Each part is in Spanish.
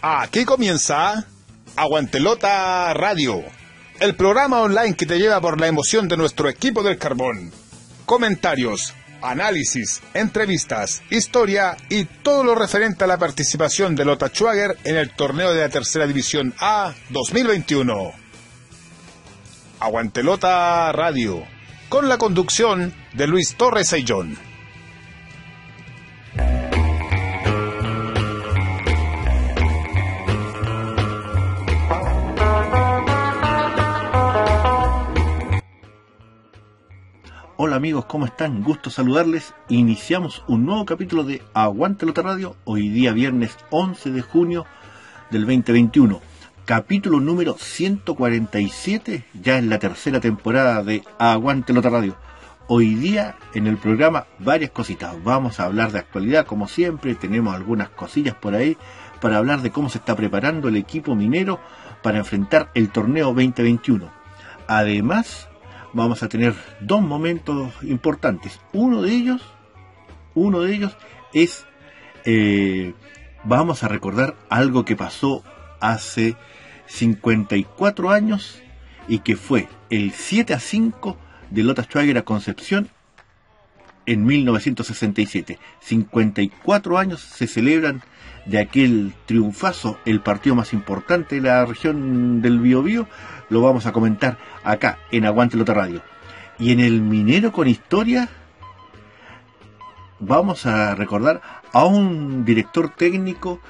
Aquí comienza Aguantelota Radio, el programa online que te lleva por la emoción de nuestro equipo del carbón. Comentarios, análisis, entrevistas, historia y todo lo referente a la participación de Lota Schwager en el torneo de la Tercera División A 2021. Aguantelota Radio, con la conducción de Luis Torres Ayllón. Hola amigos, ¿cómo están? Gusto saludarles. Iniciamos un nuevo capítulo de Aguante Lota Radio, hoy día viernes 11 de junio del 2021. Capítulo número 147, ya en la tercera temporada de Aguante Lota Radio. Hoy día en el programa varias cositas. Vamos a hablar de actualidad como siempre, tenemos algunas cosillas por ahí para hablar de cómo se está preparando el equipo minero para enfrentar el torneo 2021. Además, vamos a tener dos momentos importantes. Uno de ellos, uno de ellos es, eh, vamos a recordar algo que pasó hace 54 años y que fue el 7 a 5 de Lota Schwager a Concepción en 1967. 54 años se celebran de aquel triunfazo, el partido más importante de la región del Biobío, lo vamos a comentar acá en Aguante Lota Radio. Y en el Minero con Historia vamos a recordar a un director técnico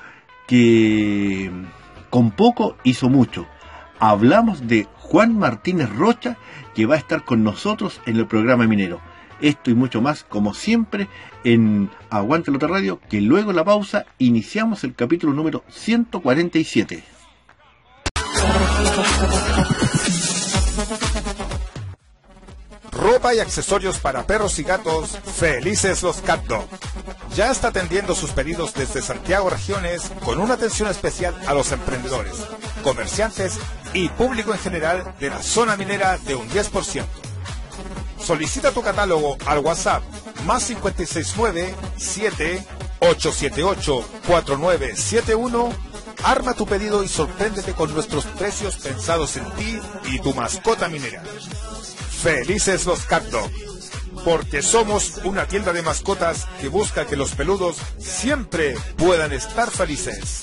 que con poco hizo mucho. Hablamos de Juan Martínez Rocha, que va a estar con nosotros en el programa Minero. Esto y mucho más, como siempre, en Aguante Lota Radio, que luego de la pausa iniciamos el capítulo número 147. Ropa y accesorios para perros y gatos, felices los Cat Dog. Ya está atendiendo sus pedidos desde Santiago Regiones con una atención especial a los emprendedores, comerciantes y público en general de la zona minera de un 10%. Solicita tu catálogo al WhatsApp más 569 7 878 4971 Arma tu pedido y sorpréndete con nuestros precios pensados en ti y tu mascota minera. Felices los Cat Dog, porque somos una tienda de mascotas que busca que los peludos siempre puedan estar felices.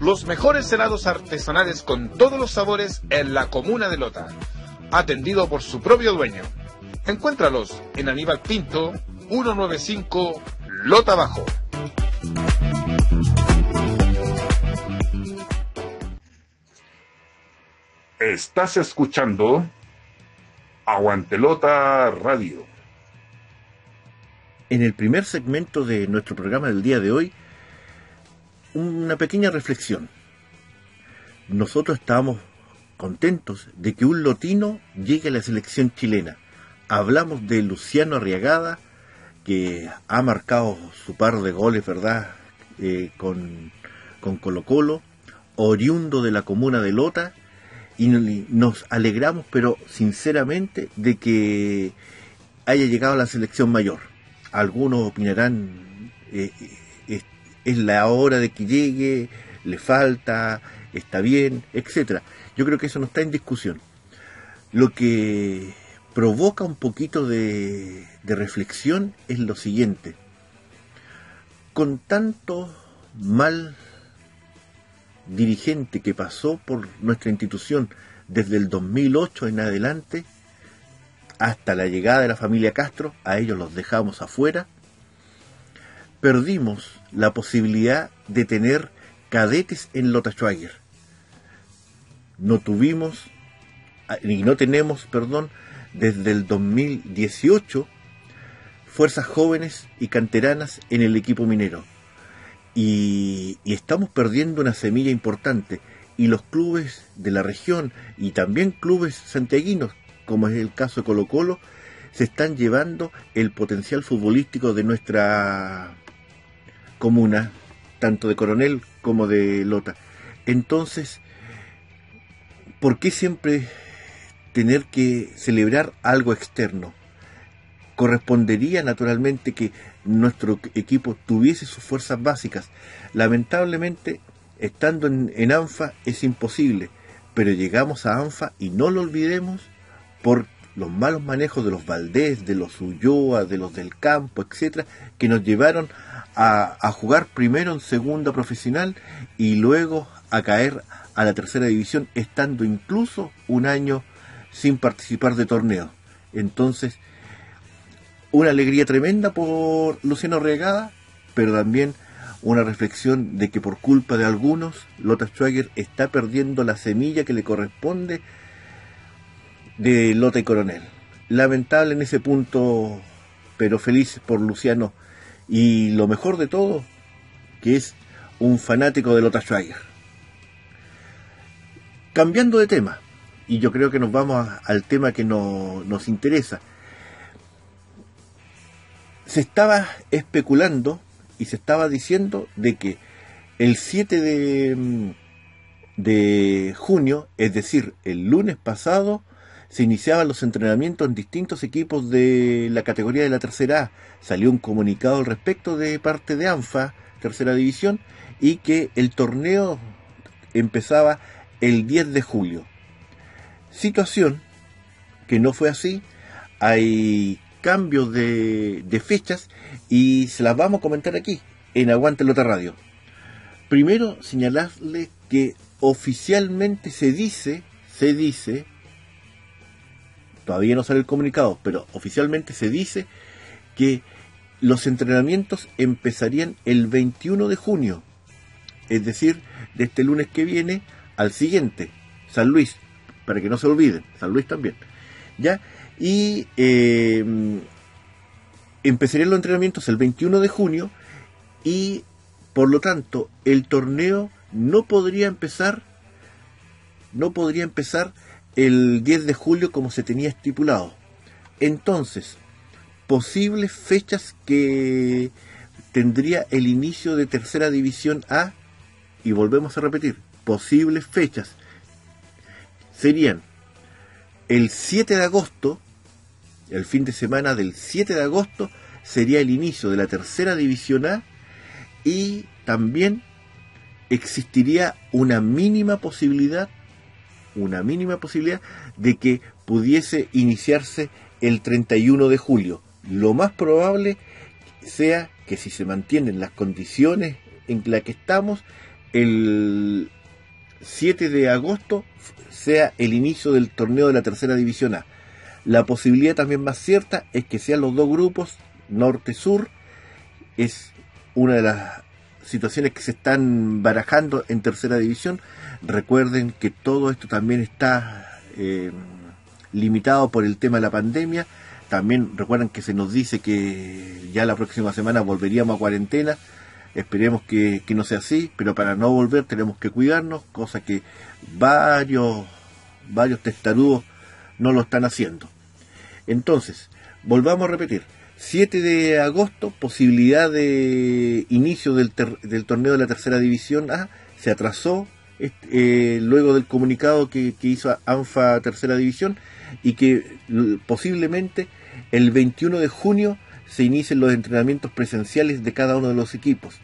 los mejores helados artesanales con todos los sabores en la comuna de Lota, atendido por su propio dueño. Encuéntralos en Aníbal Pinto, 195 Lota Bajo. Estás escuchando Aguantelota Radio. En el primer segmento de nuestro programa del día de hoy una pequeña reflexión. Nosotros estamos contentos de que un lotino llegue a la selección chilena. Hablamos de Luciano Arriagada, que ha marcado su par de goles, ¿verdad?, eh, con, con Colo Colo, oriundo de la comuna de Lota, y nos alegramos, pero sinceramente, de que haya llegado a la selección mayor. Algunos opinarán, eh, es la hora de que llegue, le falta, está bien, etcétera. Yo creo que eso no está en discusión. Lo que provoca un poquito de, reflexión es lo siguiente. con tanto mal dirigente que pasó por nuestra institución desde el 2008 en adelante hasta la llegada de la familia Castro, a ellos los dejamos afuera, perdimos la posibilidad de tener cadetes en Lota Schwager. No tuvimos, y no tenemos, perdón, desde el 2018 fuerzas jóvenes y canteranas en el equipo minero. Y, estamos perdiendo una semilla importante. Y los clubes de la región y también clubes santiaguinos, como es el caso de Colo Colo, se están llevando el potencial futbolístico de nuestra comuna, tanto de Coronel como de Lota. Entonces, ¿por qué siempre tener que celebrar algo externo? correspondería naturalmente que nuestro equipo tuviese sus fuerzas básicas. Lamentablemente, estando en, ANFA es imposible, pero llegamos a ANFA y no lo olvidemos por los malos manejos de los Valdés, de los Ulloa, de los del campo, etcétera, que nos llevaron a, a, jugar primero en segunda profesional y luego a caer a la tercera división, estando incluso un año sin participar de torneo. Entonces, una alegría tremenda por Luciano Regada, pero también una reflexión de que por culpa de algunos, Lota Schwager está perdiendo la semilla que le corresponde de Lota y Coronel. Lamentable en ese punto, pero feliz por Luciano. Y lo mejor de todo, que es un fanático de Lota Schwager. Cambiando de tema, y yo creo que nos vamos al tema que nos interesa, se estaba especulando y se estaba diciendo de que el 7 de, mm, de junio, es decir, el lunes pasado, se iniciaban los entrenamientos en distintos equipos de la categoría de la tercera A. Salió un comunicado al respecto de parte de ANFA, tercera división, y que el torneo empezaba el 10 de julio. Situación que no fue así. Hay cambios de, fechas y se las vamos a comentar aquí, en Aguante Lota Radio. Primero, señalarle que oficialmente se dice, se dice, todavía no sale el comunicado, pero oficialmente se dice que los entrenamientos empezarían el 21 de junio, es decir, de este lunes que viene al siguiente, San Luis, para que no se olviden, San Luis también. ¿Ya? y eh, empezarían los entrenamientos el 21 de junio y por lo tanto el torneo no podría empezar no podría empezar el 10 de julio como se tenía estipulado. Entonces, posibles fechas que tendría el inicio de tercera división A, y volvemos a repetir, posibles fechas serían el 7 de agosto, el fin de semana del 7 de agosto sería el inicio de la tercera división A y también existiría una mínima posibilidad, una mínima posibilidad de que pudiese iniciarse el 31 de julio. Lo más probable sea que si se mantienen las condiciones en las que estamos, el 7 de agosto sea el inicio del torneo de la tercera división A. La posibilidad también más cierta es que sean los dos grupos, norte-sur, es una de las situaciones que se están barajando en tercera división. Recuerden que todo esto también está eh, limitado por el tema de la pandemia. También recuerden que se nos dice que ya la próxima semana volveríamos a cuarentena. Esperemos que, que no sea así, pero para no volver tenemos que cuidarnos, cosa que varios, varios testarudos no lo están haciendo. Entonces, volvamos a repetir. 7 de agosto, posibilidad de inicio del, torneo de la tercera división A, se atrasó eh, luego del comunicado que, hizo ANFA Tercera División y que posiblemente el 21 de junio se inicien los entrenamientos presenciales de cada uno de los equipos.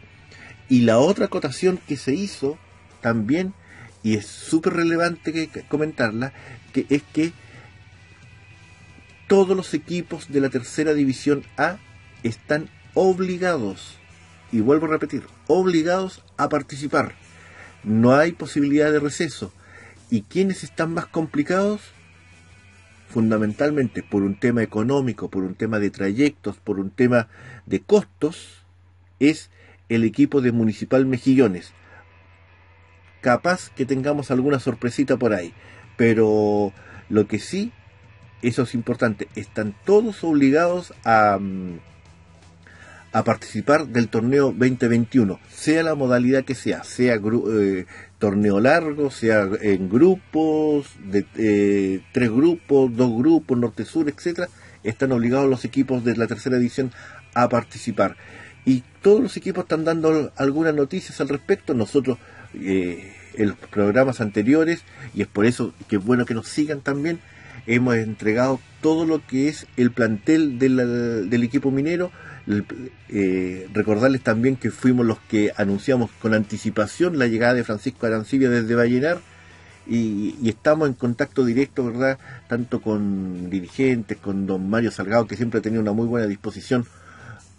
Y la otra acotación que se hizo también, y es súper relevante que comentarla, que es que todos los equipos de la tercera división A están obligados, y vuelvo a repetir, obligados a participar. No hay posibilidad de receso. ¿Y quiénes están más complicados? Fundamentalmente por un tema económico, por un tema de trayectos, por un tema de costos, es el equipo de Municipal Mejillones. Capaz que tengamos alguna sorpresita por ahí, pero lo que sí, eso es importante, están todos obligados a, mm, a participar del torneo 2021, sea la modalidad que sea, sea eh, torneo largo, sea en grupos, de eh, tres grupos, dos grupos, norte-sur, etcétera, están obligados los equipos de la tercera edición a participar. Y todos los equipos están dando algunas noticias al respecto. Nosotros eh, en los programas anteriores, y es por eso que es bueno que nos sigan también, hemos entregado todo lo que es el plantel del equipo minero. Eh, recordarles también que fuimos los que anunciamos con anticipación la llegada de Francisco Arancibia desde Vallenar y, y, estamos en contacto directo, ¿verdad? Tanto con dirigentes, con don Mario Salgado, que siempre ha tenido una muy buena disposición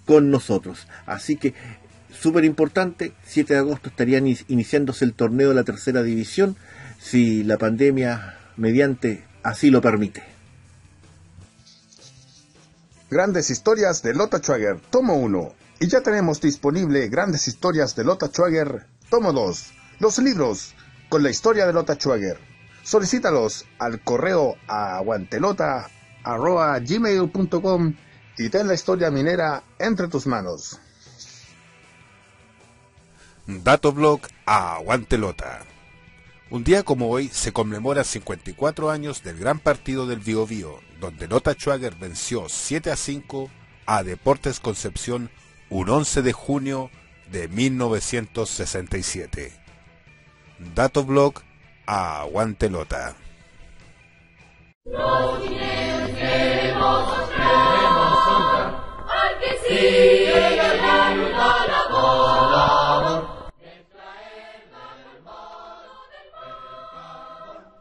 con nosotros. Así que súper importante, 7 de agosto estarían iniciándose el torneo de la tercera división, si la pandemia mediante así lo permite. Grandes historias de Lota Schwager, tomo 1. Y ya tenemos disponible Grandes historias de Lota Schwager, tomo 2. Los libros con la historia de Lota Schwager. Solicítalos al correo aguantelota.gmail.com y ten la historia minera entre tus manos. Datoblog a Aguantelota. Un día como hoy se conmemora 54 años del gran partido del Bio donde Lota Schwager venció 7 a 5 a Deportes Concepción un 11 de junio de 1967. Datoblog a Aguantelota.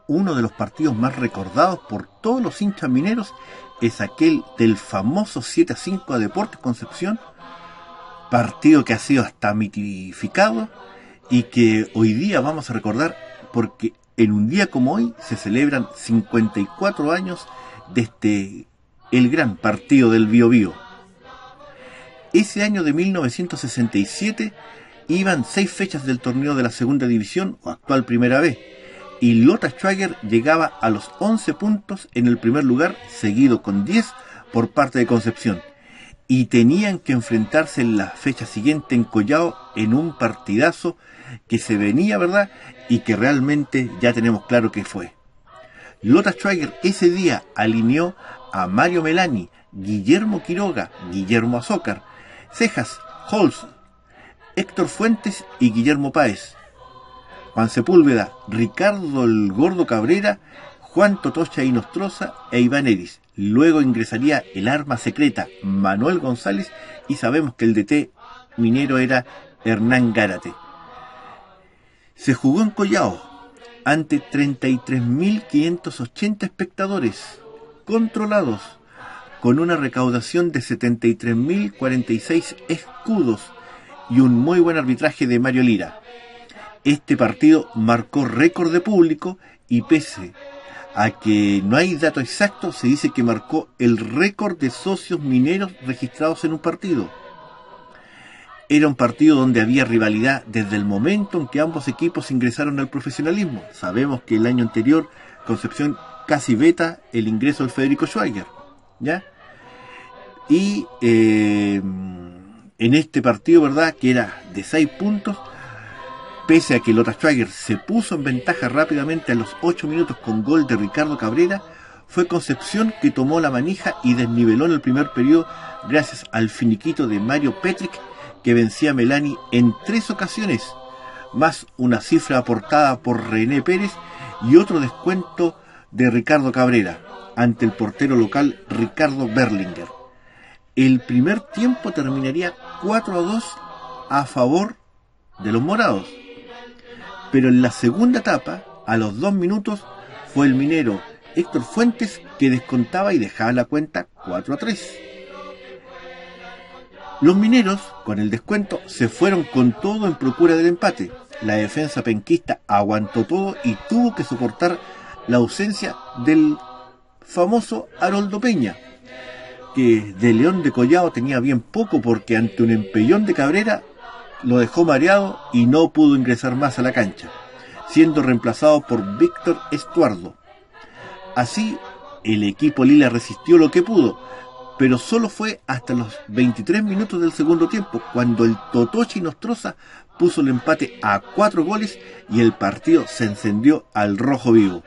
Uno de los partidos más recordados por todos los hinchas mineros es aquel del famoso 7 a 5 a Deportes Concepción, partido que ha sido hasta mitificado y que hoy día vamos a recordar porque en un día como hoy se celebran 54 años de este el gran partido del Bio ese año de 1967 iban seis fechas del torneo de la segunda división o actual primera B, y Lota Schwager llegaba a los 11 puntos en el primer lugar, seguido con 10 por parte de Concepción, y tenían que enfrentarse en la fecha siguiente en Collao en un partidazo que se venía, ¿verdad? Y que realmente ya tenemos claro que fue. Lota Schwager ese día alineó a Mario Melani, Guillermo Quiroga, Guillermo Azócar, Cejas, Holz, Héctor Fuentes y Guillermo Páez. Juan Sepúlveda, Ricardo el Gordo Cabrera, Juan Totocha y Nostroza e Iván Eris. Luego ingresaría el arma secreta Manuel González y sabemos que el DT minero era Hernán Gárate. Se jugó en Collao ante 33.580 espectadores controlados con una recaudación de 73.046 escudos y un muy buen arbitraje de Mario Lira. Este partido marcó récord de público y pese a que no hay dato exacto, se dice que marcó el récord de socios mineros registrados en un partido. Era un partido donde había rivalidad desde el momento en que ambos equipos ingresaron al profesionalismo. Sabemos que el año anterior Concepción casi veta el ingreso del Federico Schweiger. ¿ya? Y eh, en este partido, ¿verdad? Que era de 6 puntos, pese a que Lota Schwager se puso en ventaja rápidamente a los 8 minutos con gol de Ricardo Cabrera, fue Concepción que tomó la manija y desniveló en el primer periodo gracias al finiquito de Mario Petrick que vencía a Melani en tres ocasiones, más una cifra aportada por René Pérez y otro descuento de Ricardo Cabrera ante el portero local Ricardo Berlinger. El primer tiempo terminaría 4 a 2 a favor de los morados. Pero en la segunda etapa, a los dos minutos, fue el minero Héctor Fuentes que descontaba y dejaba la cuenta 4 a 3. Los mineros, con el descuento, se fueron con todo en procura del empate. La defensa penquista aguantó todo y tuvo que soportar la ausencia del famoso Haroldo Peña, que de León de Collado tenía bien poco porque ante un empellón de Cabrera lo dejó mareado y no pudo ingresar más a la cancha, siendo reemplazado por Víctor Estuardo. Así, el equipo Lila resistió lo que pudo, pero solo fue hasta los 23 minutos del segundo tiempo cuando el Totochi Nostroza puso el empate a cuatro goles y el partido se encendió al rojo vivo.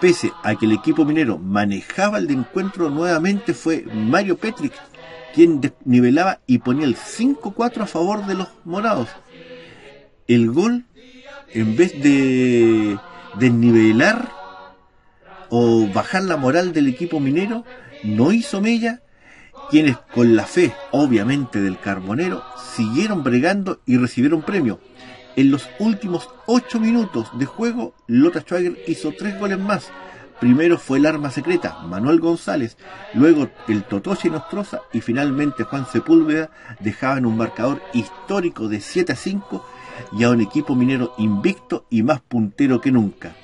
Pese a que el equipo minero manejaba el de encuentro nuevamente fue Mario Petrick quien nivelaba y ponía el 5-4 a favor de los morados. El gol, en vez de desnivelar o bajar la moral del equipo minero, no hizo mella, quienes con la fe, obviamente, del carbonero, siguieron bregando y recibieron premio. En los últimos ocho minutos de juego, Lota Schwager hizo tres goles más. Primero fue el arma secreta, Manuel González, luego el Totoche Nostroza y finalmente Juan Sepúlveda dejaban un marcador histórico de 7 a 5 y a un equipo minero invicto y más puntero que nunca.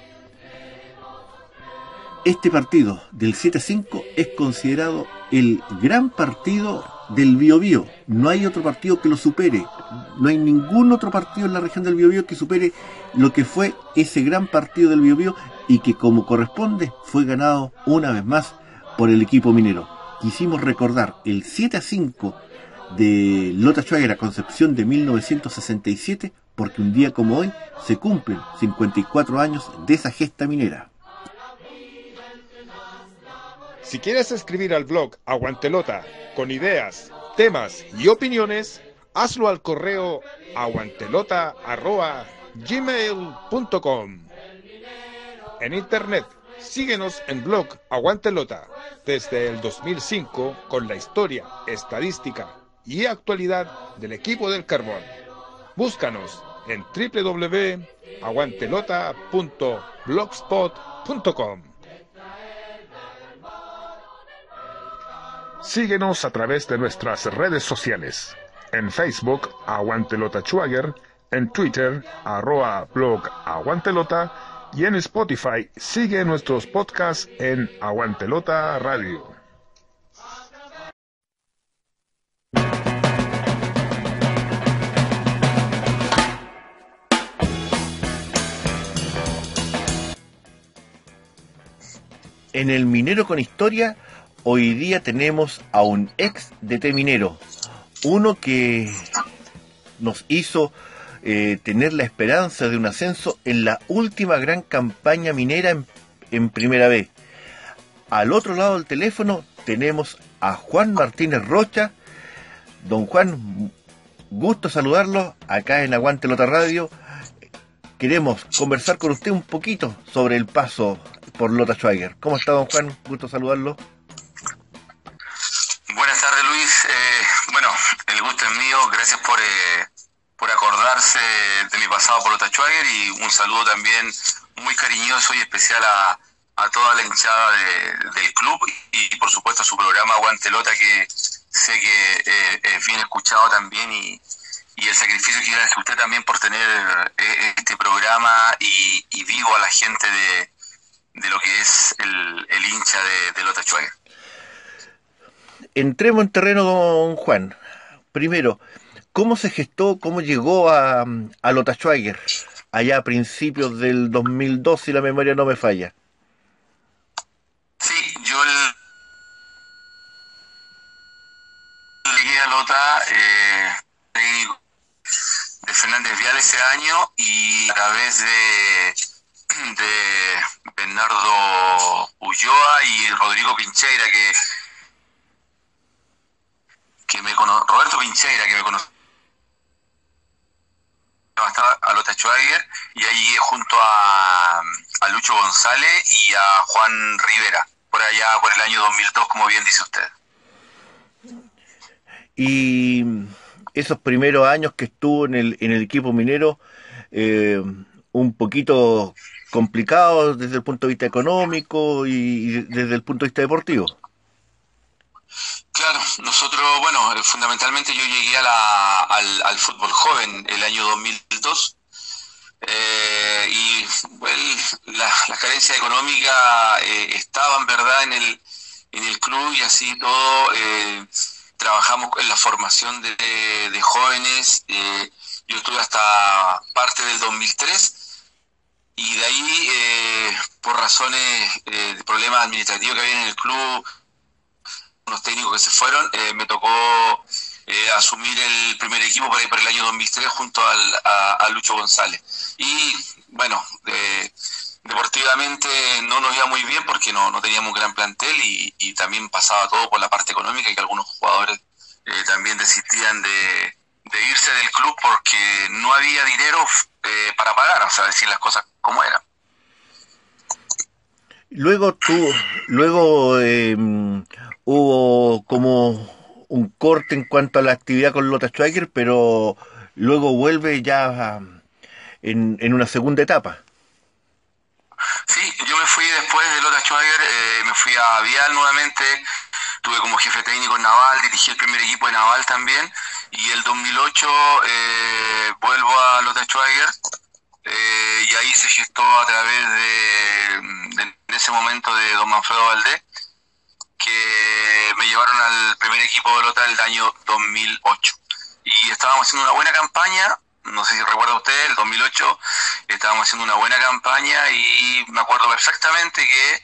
Este partido del 7 a 5 es considerado el gran partido del Biobío. No hay otro partido que lo supere. No hay ningún otro partido en la región del Biobío que supere lo que fue ese gran partido del Biobío y que como corresponde fue ganado una vez más por el equipo minero. Quisimos recordar el 7 a 5 de Lota Schwager Concepción de 1967 porque un día como hoy se cumplen 54 años de esa gesta minera. Si quieres escribir al blog Aguantelota con ideas, temas y opiniones, hazlo al correo aguantelota.gmail.com. En internet, síguenos en blog Aguantelota desde el 2005 con la historia, estadística y actualidad del equipo del carbón. Búscanos en www.aguantelota.blogspot.com. Síguenos a través de nuestras redes sociales. En Facebook, Aguantelota Schwager, en Twitter, arroba blog Aguantelota y en Spotify sigue nuestros podcasts en Aguantelota Radio. En el Minero con Historia hoy día tenemos a un ex DT minero, uno que nos hizo eh, tener la esperanza de un ascenso en la última gran campaña minera en, en Primera B. Al otro lado del teléfono tenemos a Juan Martínez Rocha. Don Juan, gusto saludarlo acá en Aguante Lota Radio. Queremos conversar con usted un poquito sobre el paso por Lota Schweiger. ¿Cómo está, don Juan? Gusto saludarlo. Buenas tardes, Luis. Eh, bueno, el gusto es mío. Gracias por, eh, por acordarse de mi pasado por Lota Schwager y un saludo también muy cariñoso y especial a, a toda la hinchada del club y, por supuesto a su programa Aguantelota que sé que eh, es bien escuchado también y, y el sacrificio que hace usted también por tener este programa y, vivo a la gente de, de lo que es el, el hincha de, de Lota entremos en terreno, don Juan. Primero, ¿cómo se gestó, cómo llegó a, a Lota Schweiger allá a principios del 2002, si la memoria no me falla? Sí, yo llegué a Lota eh, de Fernández Vial ese año y a través de, de Bernardo Ulloa y Rodrigo Pincheira, que que me conoce, Roberto Pincheira, que me conoce a Lota Schweiger y ahí junto a, a, Lucho González y a Juan Rivera, por allá por el año 2002, como bien dice usted. Y esos primeros años que estuvo en el, en el equipo minero, eh, un poquito complicado desde el punto de vista económico y desde el punto de vista deportivo. Claro, nosotros, bueno, eh, fundamentalmente yo llegué a la, al, fútbol joven el año 2002 eh, y la, la, carencia económica eh, verdad en el, en el club y así todo eh, trabajamos en la formación de, de jóvenes. yo estuve hasta parte del 2003 y de ahí, por razones de problemas administrativos que había en el club, unos técnicos que se fueron, eh, me tocó eh, asumir el primer equipo para ir para el año 2003 junto al, a, Lucho González. Y bueno, deportivamente no nos iba muy bien porque no, no teníamos un gran plantel y, y, también pasaba todo por la parte económica y que algunos jugadores eh, también desistían de, irse del club porque no había dinero para pagar, o sea, decir las cosas como eran. Luego tú, luego eh, hubo como un corte en cuanto a la actividad con Lota Schwager, pero luego vuelve ya en, en una segunda etapa. Sí, yo me fui después de Lota Schwager, eh, me fui a Vial nuevamente, tuve como jefe técnico en Naval, dirigí el primer equipo de Naval también, y el 2008 eh, vuelvo a Lota Schwager, eh, y ahí se gestó a través de, de, en ese momento de don Manfredo Valdés, que me llevaron al primer equipo de Lota del año 2008. Y estábamos haciendo una buena campaña, no sé si recuerda usted, el 2008 estábamos haciendo una buena campaña y me acuerdo perfectamente que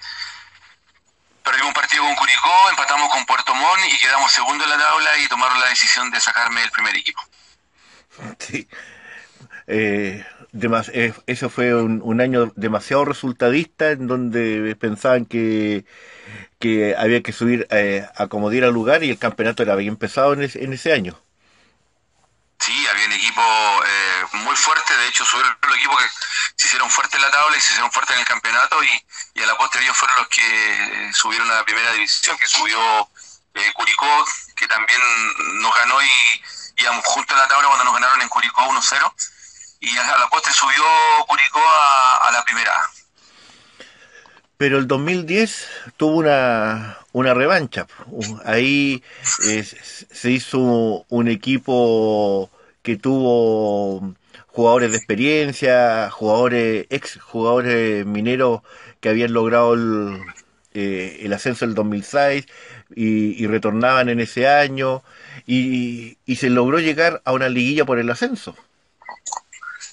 perdimos un partido con Curicó, empatamos con Puerto Montt y quedamos segundo en la tabla y tomaron la decisión de sacarme del primer equipo. Sí. Eh, eh, eso fue un, año demasiado resultadista en donde pensaban que, que había que subir eh, a como diera lugar y el campeonato era bien pesado en ese, en ese año. Sí, había un equipo eh, muy fuerte, de hecho subieron los equipos que se hicieron fuertes en la tabla y se hicieron fuertes en el campeonato y, a la postre ellos fueron los que subieron a la primera división, que subió Curicó, que también nos ganó y íbamos juntos en la tabla cuando nos ganaron en Curicó 1-0 y a la postre subió Curicó a, la primera. Pero el 2010 tuvo una, una revancha. Ahí eh, se hizo un equipo que tuvo jugadores de experiencia, jugadores ex jugadores mineros que habían logrado el, eh, ascenso del 2006 y, y, retornaban en ese año y, y se logró llegar a una liguilla por el ascenso.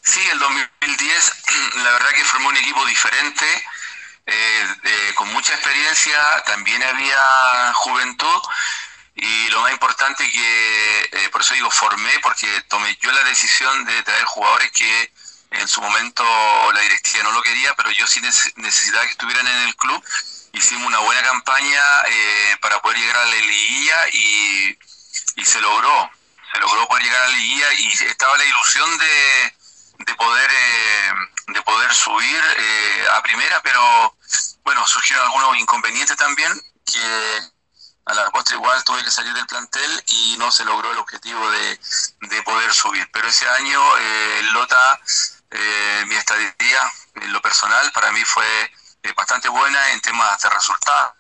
Sí, el 2010 la verdad que formó un equipo diferente, eh, con mucha experiencia, también había juventud y lo más importante que, eh, por eso digo, formé, porque tomé yo la decisión de traer jugadores que en su momento la directiva no lo quería, pero yo sí necesitaba que estuvieran en el club. Hicimos una buena campaña eh, para poder llegar a la liguilla y, y se logró, se logró poder llegar a la liguilla y estaba la ilusión de de poder eh, de poder subir eh, a primera, pero bueno, surgieron algunos inconvenientes también que a la postre igual tuve que salir del plantel y no se logró el objetivo de, de poder subir. Pero ese año eh, Lota, eh, mi estadía en lo personal para mí fue bastante buena en temas de resultados.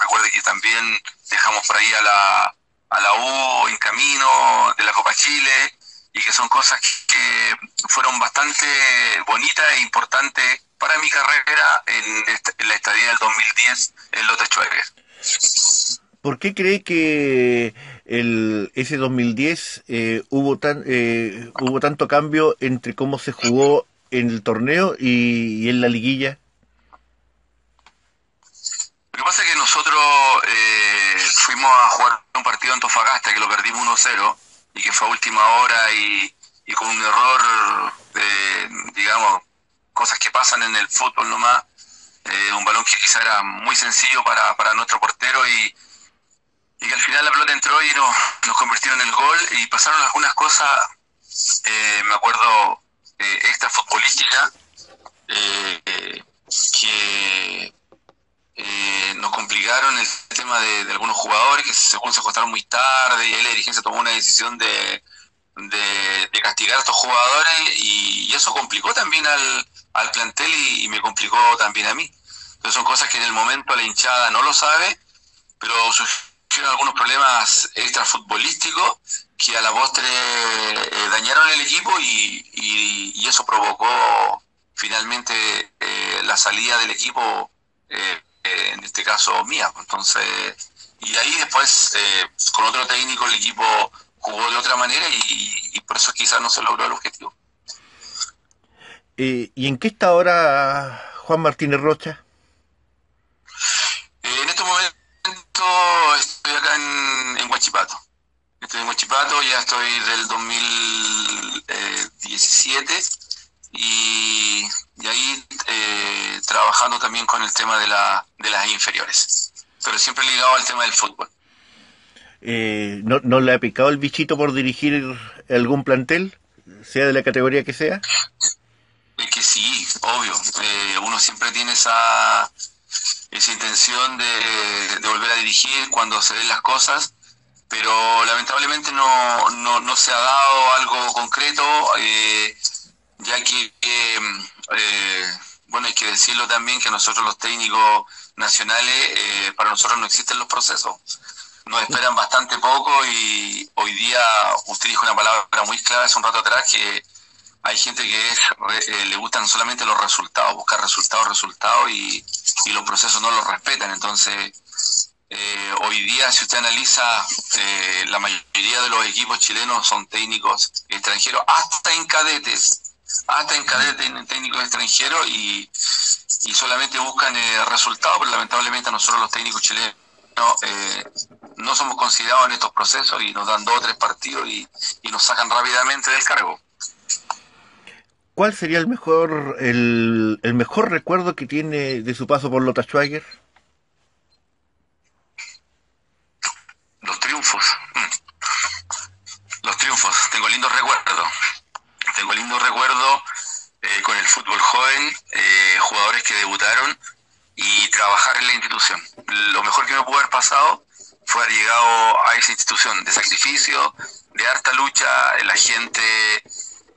Recuerde que también dejamos por ahí a la, a la U en camino de la Copa Chile y que son cosas que fueron bastante bonitas e importantes para mi carrera en, la estadía del 2010 en Lotte Schwager. ¿Por qué cree que el, ese 2010 eh, hubo, tan, eh, hubo tanto cambio entre cómo se jugó en el torneo y, en la liguilla? Lo que pasa es que nosotros eh, fuimos a jugar un partido en Tofagasta que lo perdimos 1-0 y que fue a última hora y, con un error, eh, digamos, cosas que pasan en el fútbol nomás, eh, un balón que quizá era muy sencillo para, para nuestro portero y, y que al final la pelota entró y nos, nos convirtieron en el gol y pasaron algunas cosas, eh, me acuerdo, extra futbolística, que eh, nos complicaron el tema de, algunos jugadores que según se acostaron muy tarde y ahí la dirigencia tomó una decisión de, de, castigar a estos jugadores y, eso complicó también al, al plantel y, me complicó también a mí. Entonces son cosas que en el momento la hinchada no lo sabe, pero surgieron algunos problemas extrafutbolísticos que a la postre eh, dañaron el equipo y, y, eso provocó finalmente eh, la salida del equipo, eh, en este caso mía. Entonces, y ahí después con otro técnico el equipo jugó de otra manera y, por eso quizás no se logró el objetivo. ¿Y en qué está ahora Juan Martínez Rocha? en estos momentos estoy acá en, en Huachipato. Estoy en Huachipato, ya estoy del 2017 y, y ahí eh, trabajando también con el tema de, la, las inferiores, pero siempre ligado al tema del fútbol. Eh, ¿no, ¿No le ha picado el bichito por dirigir algún plantel, sea de la categoría que sea? Es que sí, obvio. Eh, uno siempre tiene esa, esa intención de, de, volver a dirigir cuando se den las cosas, pero lamentablemente no, no, no se ha dado algo concreto, eh, ya que, eh, bueno, hay que decirlo también que nosotros los técnicos nacionales, eh, para nosotros no existen los procesos. Nos esperan bastante poco y hoy día usted dijo una palabra muy clara hace un rato atrás que hay gente que eh, le gustan solamente los resultados, buscar resultados, resultados y, y los procesos no los respetan. Entonces, eh, hoy día, si usted analiza, eh, la mayoría de los equipos chilenos son técnicos extranjeros, hasta en cadetes, hasta en cadetes en técnicos extranjeros y, y solamente buscan eh, resultados, pero lamentablemente a nosotros los técnicos chilenos eh, no somos considerados en estos procesos y nos dan dos o tres partidos y, y nos sacan rápidamente del cargo. ¿Cuál sería el mejor el, el mejor recuerdo que tiene de su paso por Lota Schwager? Los triunfos. Los triunfos. Tengo lindos recuerdos. Tengo lindos recuerdos eh, con el fútbol joven, eh, jugadores que debutaron y trabajar en la institución. Lo mejor que me pudo haber pasado fue haber llegado a esa institución de sacrificio, de harta lucha, la gente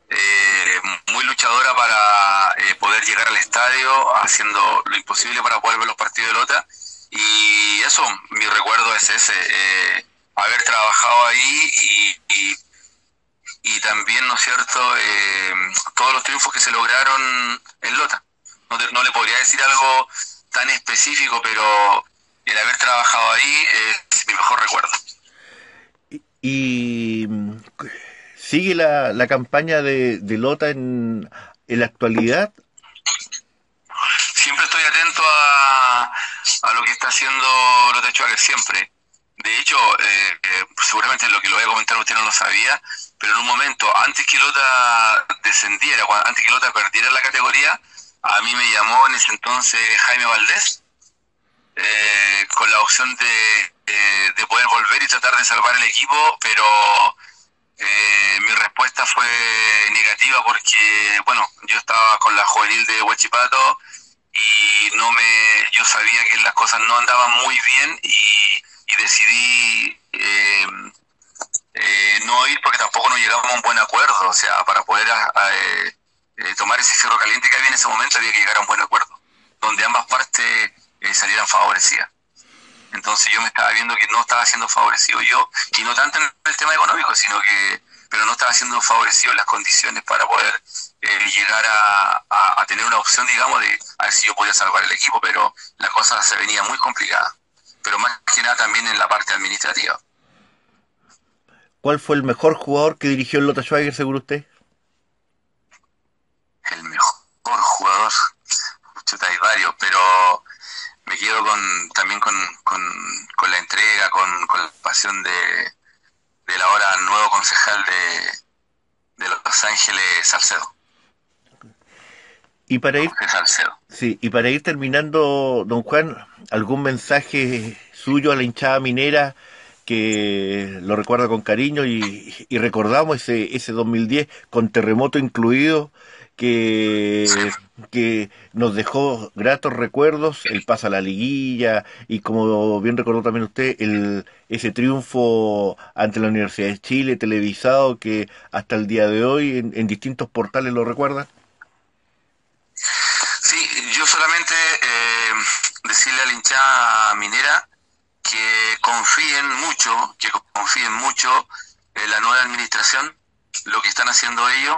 eh, muy luchadora para eh, poder llegar al estadio, haciendo lo imposible para poder ver los partidos de Lota. Y eso, mi recuerdo es ese, eh, haber trabajado ahí y, y, y, también, ¿no es cierto?, eh, todos los triunfos que se lograron en Lota. No, te, no le podría decir algo tan específico, pero el haber trabajado ahí es mi mejor recuerdo. Y, y ¿Sigue la, la campaña de, de Lota en, en, la actualidad? Siempre estoy atento a, a lo que está haciendo Lota Schwager, siempre. De hecho, eh, eh, seguramente lo que lo voy a comentar usted no lo sabía, pero en un momento, antes que Lota descendiera, antes que Lota perdiera la categoría, a mí me llamó en ese entonces Jaime Valdés, eh, con la opción de, de, de poder volver y tratar de salvar el equipo, pero eh, mi respuesta fue negativa porque, bueno, yo estaba con la juvenil de Huachipato y no me, yo sabía que las cosas no andaban muy bien y, y decidí eh, eh, no ir porque tampoco nos llegamos a un buen acuerdo, o sea, para poder a, a, eh, tomar ese cerro caliente que había en ese momento había que llegar a un buen acuerdo, donde ambas partes salieran favorecidas. Entonces yo me estaba viendo que no estaba siendo favorecido yo, y no tanto en el tema económico, sino que, pero no estaba siendo favorecido las condiciones para poder eh, llegar a, a, tener una opción, digamos, de a ver si yo podía salvar el equipo, pero la cosa se venía muy complicada, pero más que nada también en la parte administrativa. ¿Cuál fue el mejor jugador que dirigió el Lota Schwager, seguro usted? El mejor jugador, chuta, hay varios, pero me quedo con también con, con, con la entrega, con, con, la pasión de, del ahora nuevo concejal de, de Los Ángeles, Salcedo. Y para ir, sí, y para ir terminando, don Juan, ¿algún mensaje suyo a la hinchada minera que lo recuerda con cariño y, y recordamos ese, ese 2010 con terremoto incluido? que, que nos dejó gratos recuerdos, el paso a la liguilla y como bien recordó también usted, el, ese triunfo ante la Universidad de Chile televisado que hasta el día de hoy en, en distintos portales lo recuerda. Sí, yo solamente eh, decirle a la hinchada minera que confíen mucho, que confíen mucho en la nueva administración, lo que están haciendo ellos,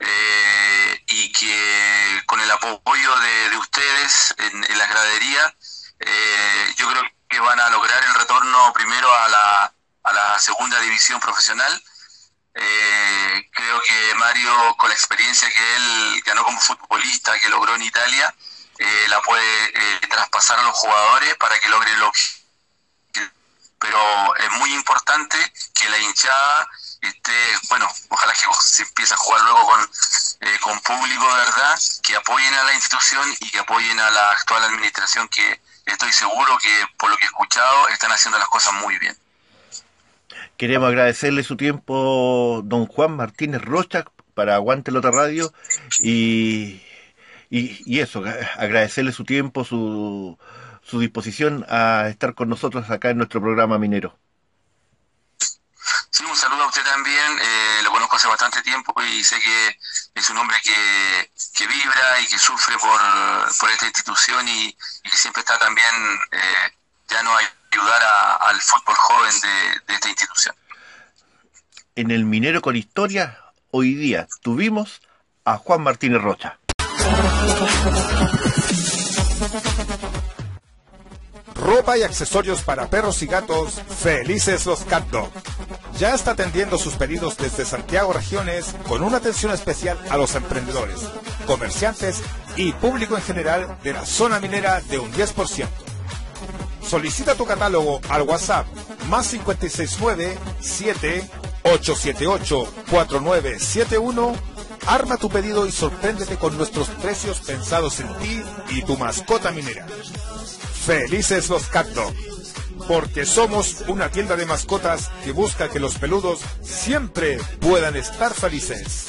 eh, y que con el apoyo de, ustedes en, en, las graderías, eh, yo creo que van a lograr el retorno primero a la, a la segunda división profesional. Eh, creo que Mario, con la experiencia que él ganó como futbolista, que logró en Italia, la puede traspasar a los jugadores para que logren lo pero es muy importante que la hinchada esté, bueno, ojalá que se empiece a jugar luego con, eh, con público, ¿verdad? Que apoyen a la institución y que apoyen a la actual administración, que estoy seguro que, por lo que he escuchado, están haciendo las cosas muy bien. Queremos agradecerle su tiempo, don Juan Martínez Rocha, para Aguante Lota Radio, y, y, y eso, agradecerle su tiempo, su su disposición a estar con nosotros acá en nuestro programa minero. Sí, un saludo a usted también. Eh, lo conozco hace bastante tiempo y sé que es un hombre que, que vibra y que sufre por, por esta institución y, que siempre está también eh, ya no ayudar al fútbol joven de, de esta institución. En el Minero con Historia, hoy día tuvimos a Juan Martínez Rocha. ropa y accesorios para perros y gatos, Felices los Cat Dog. Ya está atendiendo sus pedidos desde Santiago Regiones con una atención especial a los emprendedores, comerciantes y público en general de la zona minera de un 10%. Solicita tu catálogo al WhatsApp más 569 7 878 4971 Arma tu pedido y sorpréndete con nuestros precios pensados en ti y tu mascota minera. Felices los Cat porque somos una tienda de mascotas que busca que los peludos siempre puedan estar felices.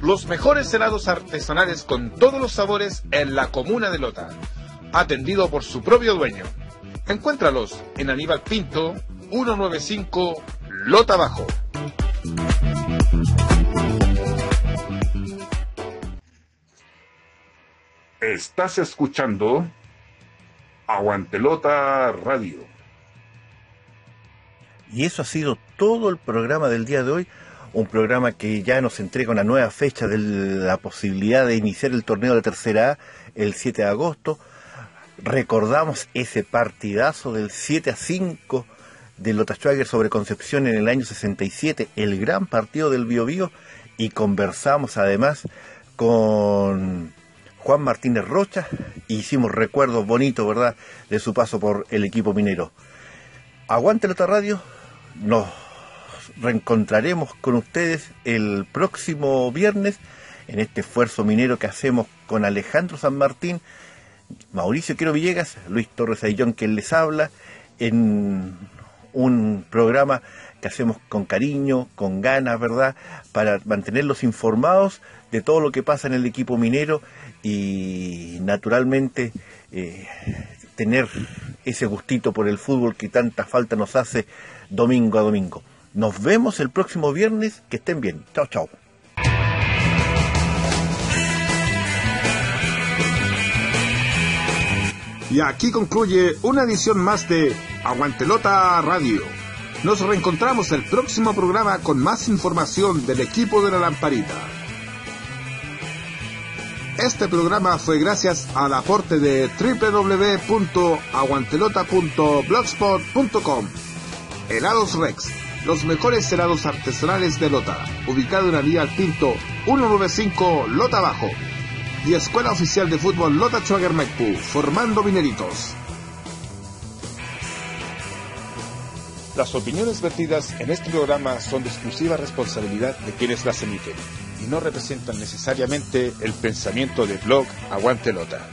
Los mejores helados artesanales con todos los sabores en la comuna de Lota. Atendido por su propio dueño. Encuéntralos en Aníbal Pinto, 195 Lota Bajo. Estás escuchando Aguantelota Radio. Y eso ha sido todo el programa del día de hoy. Un programa que ya nos entrega una nueva fecha de la posibilidad de iniciar el torneo de tercera A el 7 de agosto. Recordamos ese partidazo del 7 a 5 de Lota Schwager sobre Concepción en el año 67, el gran partido del Bio, Bio y conversamos además con Juan Martínez Rocha hicimos recuerdos bonitos, ¿verdad?, de su paso por el equipo minero. Aguante la otra radio, nos reencontraremos con ustedes el próximo viernes en este esfuerzo minero que hacemos con Alejandro San Martín, Mauricio Quiero Villegas, Luis Torres Ayllón quien les habla, en un programa que hacemos con cariño, con ganas, ¿verdad?, para mantenerlos informados de todo lo que pasa en el equipo minero y naturalmente eh, tener ese gustito por el fútbol que tanta falta nos hace domingo a domingo. Nos vemos el próximo viernes, que estén bien. Chao, chao. Y aquí concluye una edición más de Aguantelota Radio. Nos reencontramos el próximo programa con más información del equipo de la lamparita. Este programa fue gracias al aporte de www.aguantelota.blogspot.com. Helados Rex, los mejores helados artesanales de Lota, ubicado en la vía Pinto 195 Lota Bajo. Y Escuela Oficial de Fútbol Lota Schwager formando mineritos. Las opiniones vertidas en este programa son de exclusiva responsabilidad de quienes las emiten y no representan necesariamente el pensamiento de blog Aguante Lota.